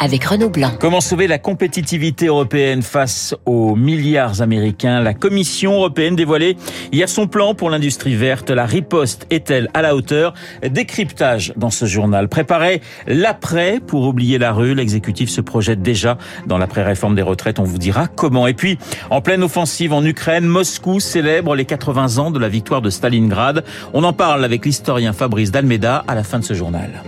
avec Renaud Blanc. Comment sauver la compétitivité européenne face aux milliards américains? La Commission européenne dévoilée hier son plan pour l'industrie verte. La riposte est-elle à la hauteur? Décryptage dans ce journal. Préparer l'après pour oublier la rue. L'exécutif se projette déjà dans l'après-réforme des retraites. On vous dira comment. Et puis, en pleine offensive en Ukraine, Moscou célèbre les 80 ans de la victoire de Stalingrad. On en parle avec l'historien Fabrice Dalmeda à la fin de ce journal.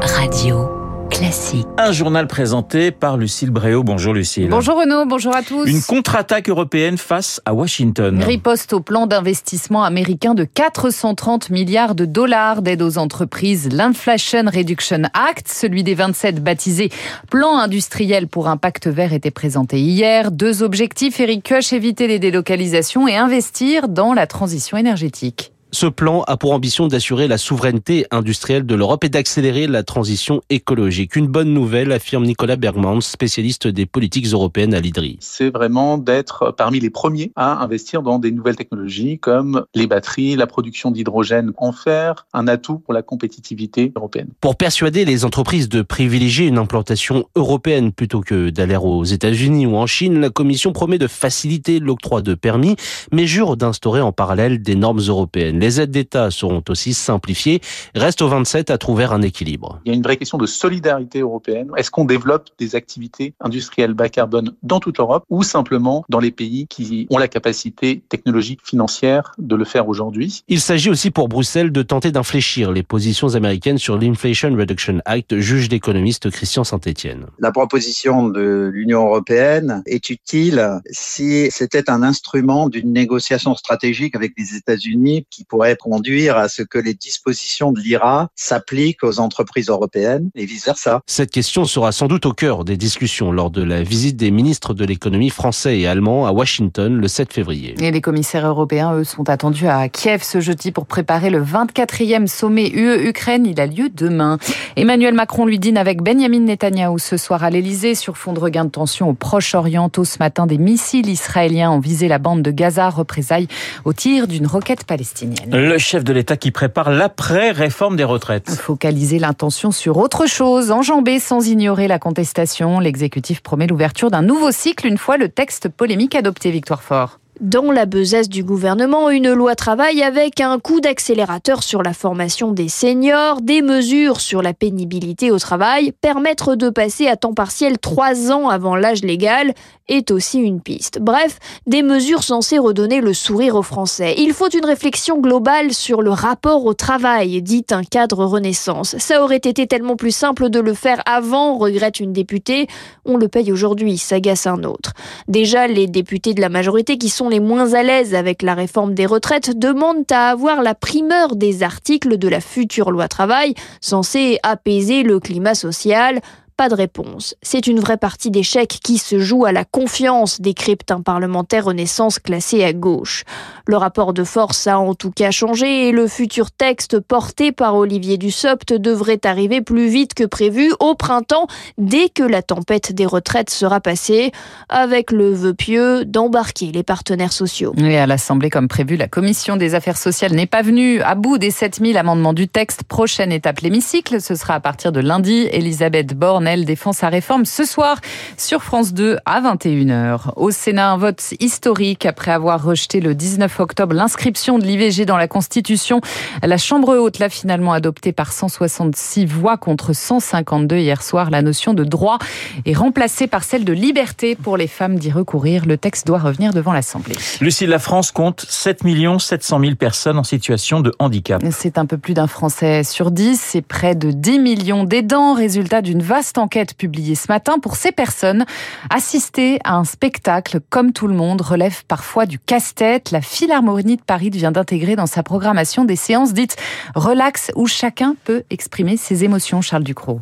Radio. Classique. Un journal présenté par Lucille Bréau. Bonjour Lucille. Bonjour Renaud, bonjour à tous. Une contre-attaque européenne face à Washington. Riposte au plan d'investissement américain de 430 milliards de dollars d'aide aux entreprises, l'Inflation Reduction Act, celui des 27 baptisé Plan industriel pour un pacte vert était présenté hier. Deux objectifs, Eric Koch, éviter les délocalisations et investir dans la transition énergétique. Ce plan a pour ambition d'assurer la souveraineté industrielle de l'Europe et d'accélérer la transition écologique. Une bonne nouvelle, affirme Nicolas Bergman, spécialiste des politiques européennes à l'IDRI. C'est vraiment d'être parmi les premiers à investir dans des nouvelles technologies comme les batteries, la production d'hydrogène, en faire un atout pour la compétitivité européenne. Pour persuader les entreprises de privilégier une implantation européenne plutôt que d'aller aux États-Unis ou en Chine, la Commission promet de faciliter l'octroi de permis, mais jure d'instaurer en parallèle des normes européennes. Les aides d'État seront aussi simplifiées. Reste aux 27 à trouver un équilibre. Il y a une vraie question de solidarité européenne. Est-ce qu'on développe des activités industrielles bas carbone dans toute l'Europe ou simplement dans les pays qui ont la capacité technologique financière de le faire aujourd'hui? Il s'agit aussi pour Bruxelles de tenter d'infléchir les positions américaines sur l'Inflation Reduction Act, juge l'économiste Christian Saint-Etienne. La proposition de l'Union européenne est utile si c'était un instrument d'une négociation stratégique avec les États-Unis qui pourrait conduire à ce que les dispositions de l'IRA s'appliquent aux entreprises européennes et vice-versa. Cette question sera sans doute au cœur des discussions lors de la visite des ministres de l'économie français et allemand à Washington le 7 février. Et les commissaires européens, eux, sont attendus à Kiev ce jeudi pour préparer le 24e sommet UE-Ukraine. Il a lieu demain. Emmanuel Macron lui dîne avec Benjamin Netanyahou ce soir à l'Elysée sur fond de regain de tension au Proche-Orient. Tôt ce matin, des missiles israéliens ont visé la bande de Gaza, représailles au tir d'une roquette palestinienne. Le chef de l'État qui prépare l'après-réforme des retraites. Focaliser l'intention sur autre chose, enjamber sans ignorer la contestation. L'exécutif promet l'ouverture d'un nouveau cycle une fois le texte polémique adopté, Victoire Fort. Dans la besace du gouvernement, une loi travail avec un coup d'accélérateur sur la formation des seniors, des mesures sur la pénibilité au travail, permettre de passer à temps partiel trois ans avant l'âge légal est aussi une piste. Bref, des mesures censées redonner le sourire aux Français. Il faut une réflexion globale sur le rapport au travail, dit un cadre Renaissance. Ça aurait été tellement plus simple de le faire avant, regrette une députée. On le paye aujourd'hui, s'agace un autre. Déjà, les députés de la majorité qui sont les moins à l'aise avec la réforme des retraites demandent à avoir la primeur des articles de la future loi travail censée apaiser le climat social. Pas de réponse. C'est une vraie partie d'échec qui se joue à la confiance, décrypte un parlementaire Renaissance classé à gauche. Le rapport de force a en tout cas changé et le futur texte porté par Olivier Dussopt devrait arriver plus vite que prévu au printemps, dès que la tempête des retraites sera passée, avec le vœu pieux d'embarquer les partenaires sociaux. Et à l'Assemblée, comme prévu, la Commission des affaires sociales n'est pas venue à bout des 7000 amendements du texte. Prochaine étape, l'hémicycle. Ce sera à partir de lundi. Elisabeth Borne elle défend sa réforme ce soir sur France 2 à 21h. Au Sénat, un vote historique après avoir rejeté le 19 octobre l'inscription de l'IVG dans la Constitution. La Chambre haute l'a finalement adopté par 166 voix contre 152 hier soir. La notion de droit est remplacée par celle de liberté pour les femmes d'y recourir. Le texte doit revenir devant l'Assemblée. Lucie, la France compte 7 700 000 personnes en situation de handicap. C'est un peu plus d'un Français sur 10. C'est près de 10 millions d'aidants, résultat d'une vaste enquête publiée ce matin pour ces personnes. Assister à un spectacle comme tout le monde relève parfois du casse-tête. La Philharmonie de Paris vient d'intégrer dans sa programmation des séances dites relax où chacun peut exprimer ses émotions. Charles Ducrot.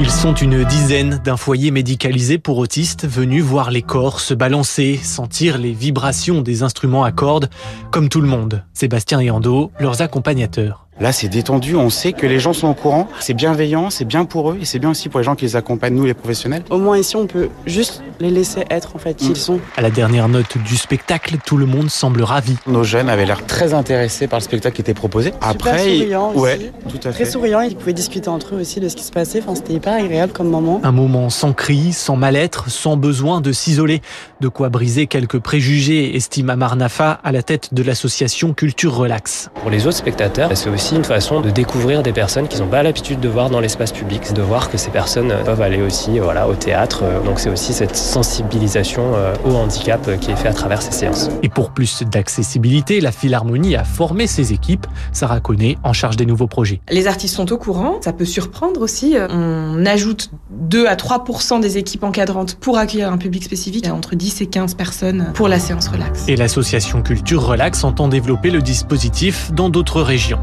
Ils sont une dizaine d'un foyer médicalisé pour autistes venus voir les corps se balancer, sentir les vibrations des instruments à cordes, comme tout le monde. Sébastien et Ando, leurs accompagnateurs. Là, c'est détendu, on sait que les gens sont au courant, c'est bienveillant, c'est bien pour eux et c'est bien aussi pour les gens qui les accompagnent, nous les professionnels. Au moins ici, on peut juste les laisser être en fait qui ils sont. À la dernière note du spectacle, tout le monde semble ravi. Nos jeunes avaient l'air très intéressés par le spectacle qui était proposé. Après, Super souriant ouais, aussi. tout à Très souriant, ils pouvaient discuter entre eux aussi de ce qui se passait. Enfin, c'était hyper agréable comme moment. Un moment sans cri, sans mal-être, sans besoin de s'isoler. De quoi briser quelques préjugés, estime Amar Nafa à la tête de l'association Culture Relax. Pour les autres spectateurs, c'est aussi une façon de découvrir des personnes qu'ils n'ont pas l'habitude de voir dans l'espace public, de voir que ces personnes peuvent aller aussi voilà, au théâtre. Donc c'est aussi cette sensibilisation euh, au handicap euh, qui est faite à travers ces séances. Et pour plus d'accessibilité, la Philharmonie a formé ses équipes. Sarah Connet, en charge des nouveaux projets. Les artistes sont au courant, ça peut surprendre aussi. On ajoute 2 à 3% des équipes encadrantes pour accueillir un public spécifique, entre 10 et 15 personnes pour la séance relax. Et l'association Culture Relax entend développer le dispositif dans d'autres régions.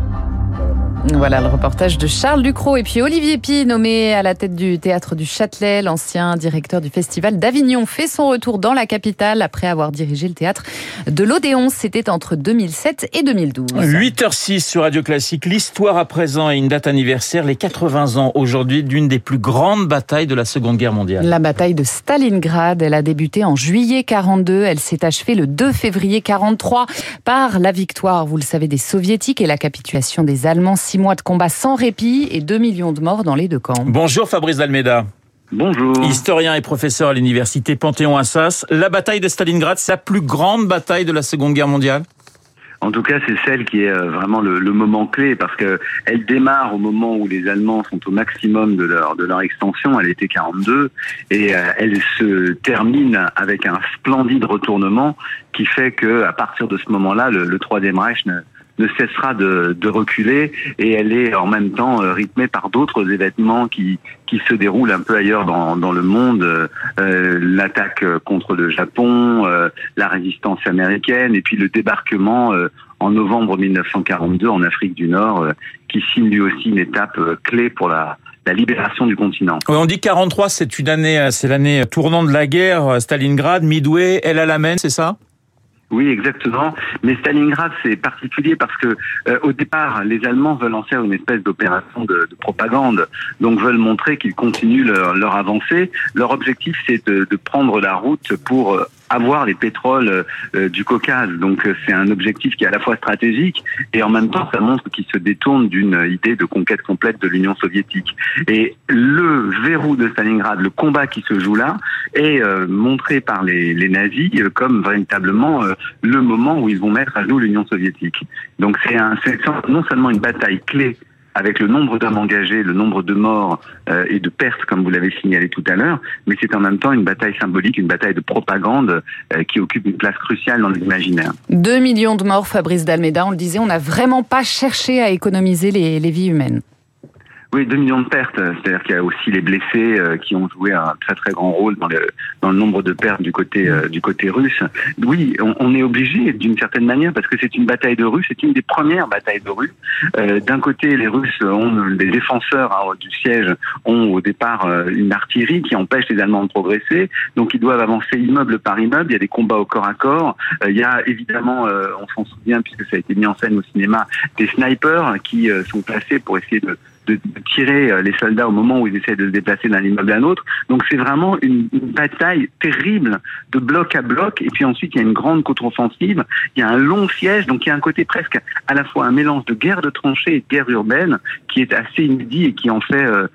Voilà le reportage de Charles Ducrot. Et puis Olivier Pi, nommé à la tête du théâtre du Châtelet, l'ancien directeur du festival d'Avignon, fait son retour dans la capitale après avoir dirigé le théâtre de l'Odéon. C'était entre 2007 et 2012. 8h06 sur Radio Classique. L'histoire à présent et une date anniversaire, les 80 ans aujourd'hui d'une des plus grandes batailles de la Seconde Guerre mondiale. La bataille de Stalingrad, elle a débuté en juillet 42. Elle s'est achevée le 2 février 43 par la victoire, vous le savez, des Soviétiques et la capitulation des Allemands. Six mois de combat sans répit et 2 millions de morts dans les deux camps. Bonjour Fabrice Dalmeda. Bonjour. Historien et professeur à l'université Panthéon-Assas. La bataille de Stalingrad, c'est la plus grande bataille de la Seconde Guerre mondiale? En tout cas, c'est celle qui est euh, vraiment le, le, moment clé parce que elle démarre au moment où les Allemands sont au maximum de leur de leur extension. Elle était 42 et euh, elle se termine avec un splendide retournement qui fait que à partir de ce moment-là, le, le Troisième Reich ne, ne cessera de, de, reculer et elle est en même temps rythmée par d'autres événements qui, qui se déroulent un peu ailleurs dans, dans le monde. Euh, L'attaque contre le Japon, euh, la résistance américaine et puis le débarquement euh, en novembre 1942 en Afrique du Nord qui signe lui aussi une étape clé pour la, la libération du continent. On dit 43, c'est une année, c'est l'année tournant de la guerre. Stalingrad, Midway, El Alamein, c'est ça? Oui, exactement. Mais Stalingrad, c'est particulier parce que euh, au départ, les Allemands veulent en faire une espèce d'opération de, de, propagande, donc veulent montrer qu'ils continuent leur, leur, avancée. Leur objectif, c'est de, de, prendre la route pour euh, avoir les pétroles euh, du Caucase. Donc c'est un objectif qui est à la fois stratégique et en même temps ça montre qu'ils se détournent d'une idée de conquête complète de l'Union soviétique. Et le verrou de Stalingrad, le combat qui se joue là, est euh, montré par les, les nazis euh, comme véritablement le moment où ils vont mettre à genoux l'Union soviétique. Donc c'est non seulement une bataille clé avec le nombre d'hommes engagés, le nombre de morts euh, et de pertes, comme vous l'avez signalé tout à l'heure, mais c'est en même temps une bataille symbolique, une bataille de propagande euh, qui occupe une place cruciale dans l'imaginaire. 2 millions de morts, Fabrice Dalmeda, on le disait, on n'a vraiment pas cherché à économiser les, les vies humaines. Oui, 2 millions de pertes. C'est-à-dire qu'il y a aussi les blessés euh, qui ont joué un très très grand rôle dans le, dans le nombre de pertes du côté, euh, du côté russe. Oui, on, on est obligé d'une certaine manière parce que c'est une bataille de rue, c'est une des premières batailles de rue. Euh, D'un côté, les Russes ont, les défenseurs hein, du siège ont au départ euh, une artillerie qui empêche les Allemands de progresser, donc ils doivent avancer immeuble par immeuble. Il y a des combats au corps à corps. Euh, il y a évidemment, on s'en souvient puisque ça a été mis en scène au cinéma, des snipers qui sont placés pour essayer de de, tirer les soldats au moment où ils essaient de se déplacer d'un immeuble à un autre. Donc c'est vraiment une, une, bataille terrible de bloc à bloc. Et puis ensuite, il y a une grande contre-offensive. Il y a un long siège. Donc il y a un côté presque à la fois un mélange de guerre de tranchées et de guerre urbaine qui est assez inédit et qui en fait euh,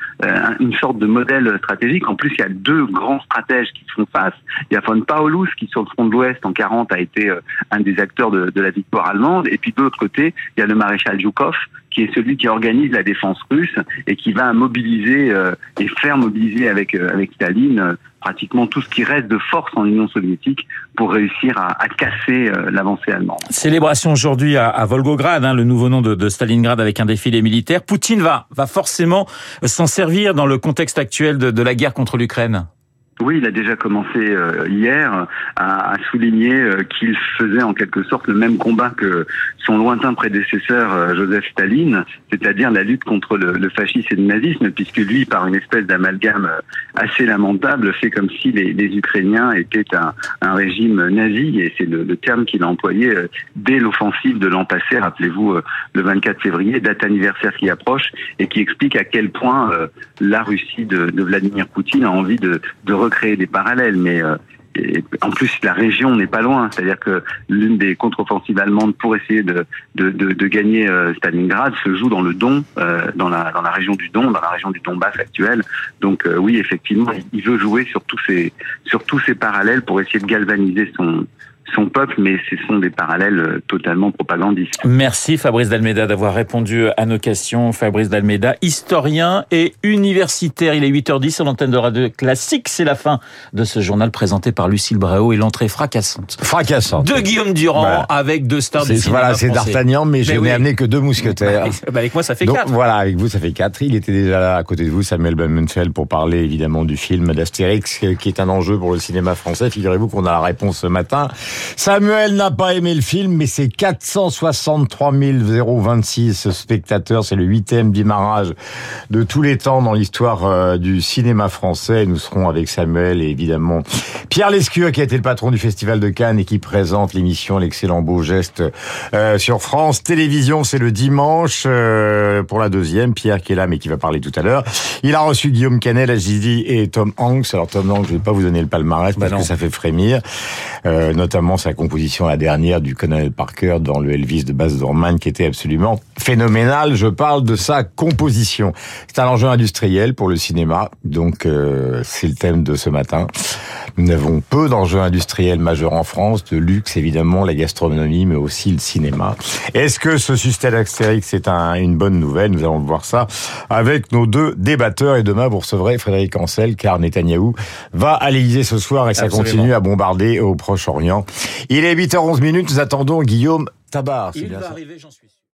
une sorte de modèle stratégique. En plus, il y a deux grands stratèges qui se font face. Il y a von Paulus qui, sur le front de l'Ouest, en 40, a été un des acteurs de, de la victoire allemande. Et puis de l'autre côté, il y a le maréchal Zhukov qui est celui qui organise la défense russe et qui va mobiliser euh, et faire mobiliser avec euh, avec Staline euh, pratiquement tout ce qui reste de force en Union soviétique pour réussir à, à casser l'avancée allemande. Célébration aujourd'hui à, à, Volgograd, hein, le nouveau nom de, de, Stalingrad avec un défilé militaire. Poutine va va forcément s'en servir dans le contexte actuel de, de la guerre contre l'Ukraine. Oui, il a déjà commencé euh, hier à, souligner euh, qu'il faisait en quelque sorte le même combat que son lointain prédécesseur euh, Joseph Staline, c'est-à-dire la lutte contre le, fascisme et le nazisme, puisque lui, par une espèce d'amalgame assez lamentable, fait comme si les, Ukrainiens étaient un, régime nazi, et c'est le, le, terme qu'il a employé dès l'offensive de l'an passé, rappelez-vous, le 24 février, date anniversaire qui approche, et qui explique à quel point la Russie de, de Vladimir Poutine a envie de, de créer des parallèles, mais euh, et en plus, la région n'est pas loin. C'est-à-dire que l'une des contre-offensives allemandes pour essayer de, de, de, de gagner euh, Stalingrad se joue dans le Don, euh, dans, la, dans la région du Don, dans la région du Donbass actuelle. Donc euh, oui, effectivement, il veut jouer sur tous ces, sur tous ces parallèles pour essayer de galvaniser son, son peuple, mais ce sont des parallèles totalement propagandistes. Merci Fabrice Dalmeda d'avoir répondu à nos questions. Fabrice Dalmeda, historien et universitaire. Il est 8h10 sur l'antenne de Radio Classique. C'est la fin de ce journal présenté par Lucille Bréau et l'entrée fracassante. Fracassante. De Guillaume Durand voilà. avec deux stars du cinéma Voilà, c'est D'Artagnan, mais, mais je oui. n'ai amené que deux mousquetaires. Bah, avec moi, ça fait Donc, quatre. Voilà, avec vous, ça fait quatre. Il était déjà là à côté de vous, Samuel Blumenfeld, pour parler évidemment du film d'Astérix, qui est un enjeu pour le cinéma français. Figurez-vous qu'on a la réponse ce matin. Samuel n'a pas aimé le film, mais c'est 463 026 spectateurs. C'est le huitième démarrage de tous les temps dans l'histoire euh, du cinéma français. Nous serons avec Samuel et évidemment Pierre Lescure, qui a été le patron du Festival de Cannes et qui présente l'émission L'excellent beau geste euh, sur France Télévisions. C'est le dimanche euh, pour la deuxième. Pierre qui est là, mais qui va parler tout à l'heure. Il a reçu Guillaume Canet, Gidi et Tom Hanks. Alors Tom Hanks, je vais pas vous donner le palmarès parce bah que ça fait frémir, euh, notamment sa composition la dernière du Colonel Parker dans le Elvis de Baz Luhrmann qui était absolument phénoménal. Je parle de sa composition. C'est un enjeu industriel pour le cinéma, donc euh, c'est le thème de ce matin. Nous avons peu d'enjeux industriels majeurs en France, de luxe évidemment, la gastronomie, mais aussi le cinéma. Est-ce que ce succès d'Astérix est un, une bonne nouvelle? Nous allons voir ça avec nos deux débatteurs. Et demain, vous recevrez Frédéric Ancel, car Netanyahou va à l'Élysée ce soir et ça Absolument. continue à bombarder au Proche-Orient. Il est 8h11 minutes, nous attendons Guillaume Tabar. Il va arriver, j'en suis sûr.